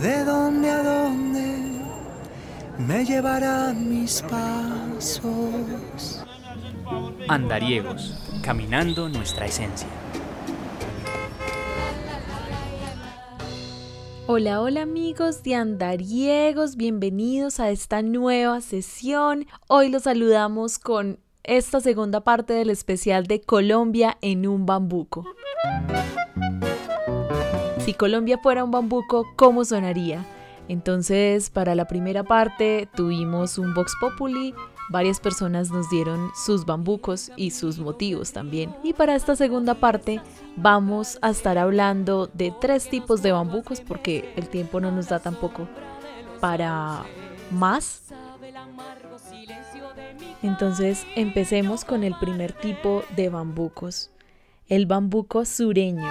¿De dónde a dónde me llevarán mis pasos? Andariegos, caminando nuestra esencia. Hola, hola amigos de Andariegos, bienvenidos a esta nueva sesión. Hoy los saludamos con esta segunda parte del especial de Colombia en un bambuco. Si Colombia fuera un bambuco, ¿cómo sonaría? Entonces, para la primera parte tuvimos un Vox Populi, varias personas nos dieron sus bambucos y sus motivos también. Y para esta segunda parte vamos a estar hablando de tres tipos de bambucos porque el tiempo no nos da tampoco para más. Entonces empecemos con el primer tipo de bambucos, el bambuco sureño.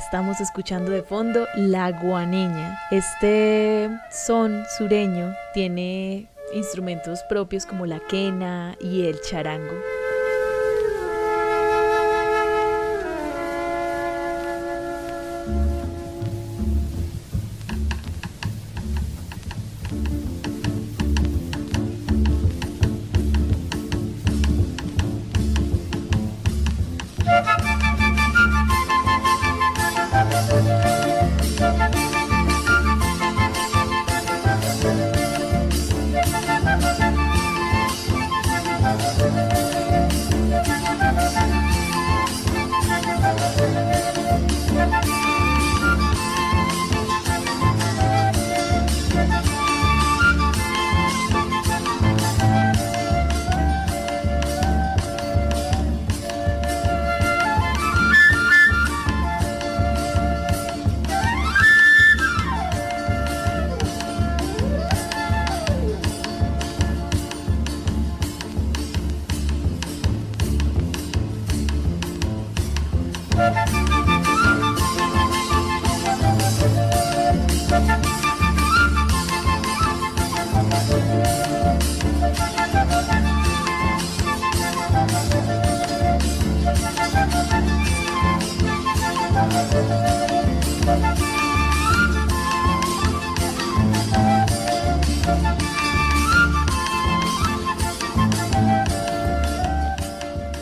Estamos escuchando de fondo la guaneña. Este son sureño tiene instrumentos propios como la quena y el charango.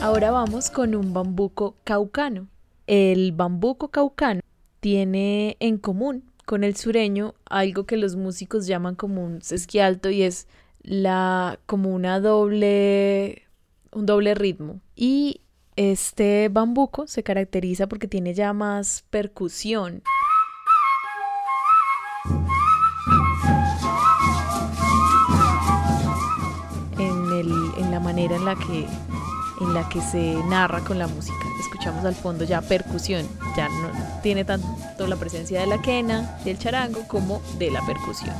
Ahora vamos con un bambuco caucano. El bambuco caucano tiene en común con el sureño algo que los músicos llaman como un sesquialto y es la como una doble un doble ritmo y este bambuco se caracteriza porque tiene ya más percusión. En, el, en la manera en la que en la que se narra con la música. Escuchamos al fondo ya percusión, ya no tiene tanto la presencia de la quena, del charango, como de la percusión.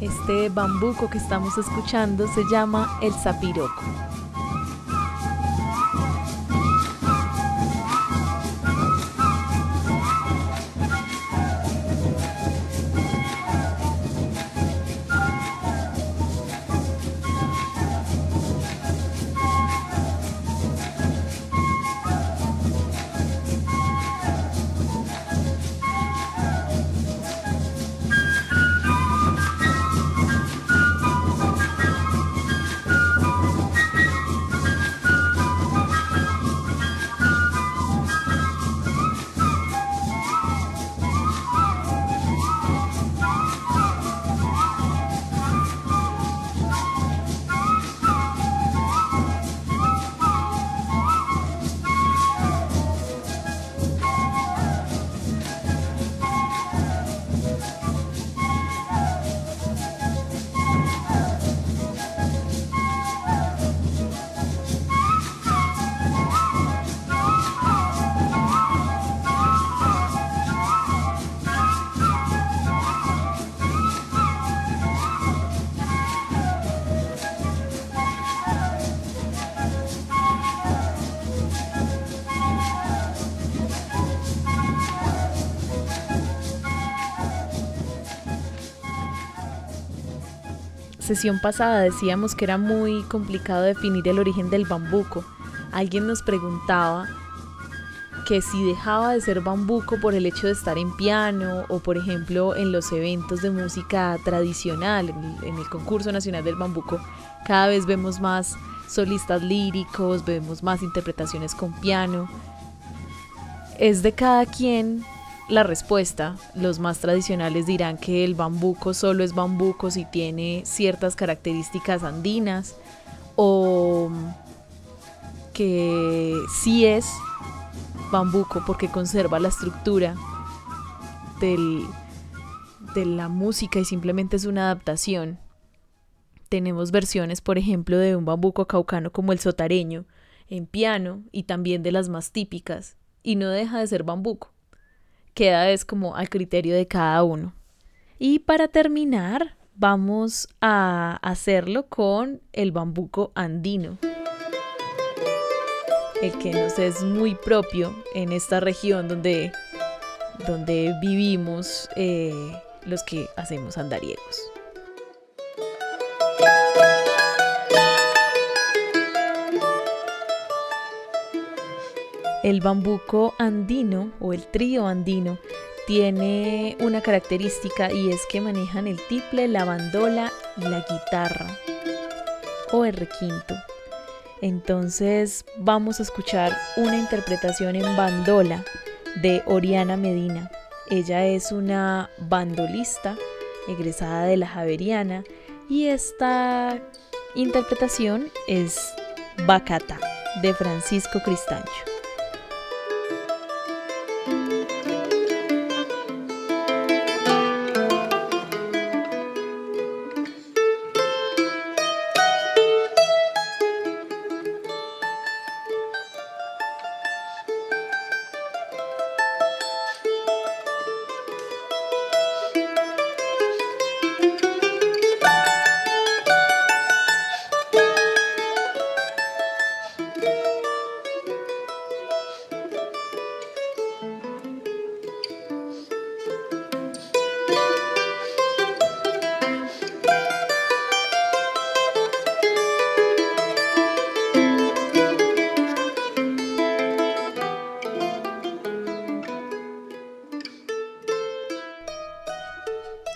Este bambuco que estamos escuchando se llama el zapiroco. Sesión pasada decíamos que era muy complicado definir el origen del bambuco. Alguien nos preguntaba que si dejaba de ser bambuco por el hecho de estar en piano o por ejemplo en los eventos de música tradicional, en el concurso nacional del bambuco, cada vez vemos más solistas líricos, vemos más interpretaciones con piano. Es de cada quien la respuesta. Los más tradicionales dirán que el bambuco solo es bambuco si tiene ciertas características andinas o que sí es bambuco porque conserva la estructura de la música y simplemente es una adaptación. Tenemos versiones, por ejemplo, de un bambuco caucano como el sotareño, en piano y también de las más típicas, y no deja de ser bambuco. Queda es como al criterio de cada uno. Y para terminar, vamos a hacerlo con el bambuco andino el que nos es muy propio en esta región donde, donde vivimos eh, los que hacemos andariegos. El bambuco andino o el trío andino tiene una característica y es que manejan el tiple, la bandola y la guitarra o el requinto. Entonces vamos a escuchar una interpretación en bandola de Oriana Medina. Ella es una bandolista egresada de la Javeriana y esta interpretación es Bacata de Francisco Cristancho.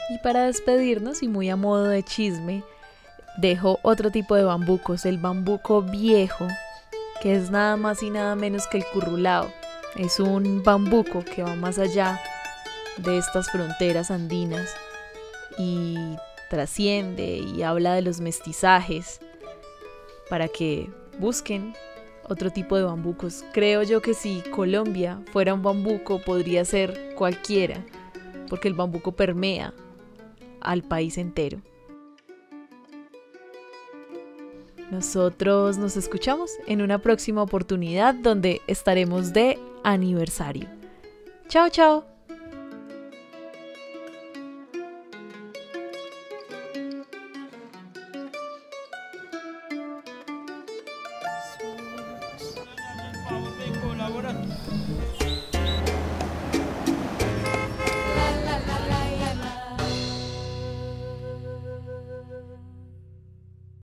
Y para despedirnos y muy a modo de chisme, dejo otro tipo de bambucos, el bambuco viejo, que es nada más y nada menos que el currulao. Es un bambuco que va más allá de estas fronteras andinas y trasciende y habla de los mestizajes para que busquen otro tipo de bambucos. Creo yo que si Colombia fuera un bambuco podría ser cualquiera, porque el bambuco permea al país entero. Nosotros nos escuchamos en una próxima oportunidad donde estaremos de aniversario. Chao, chao.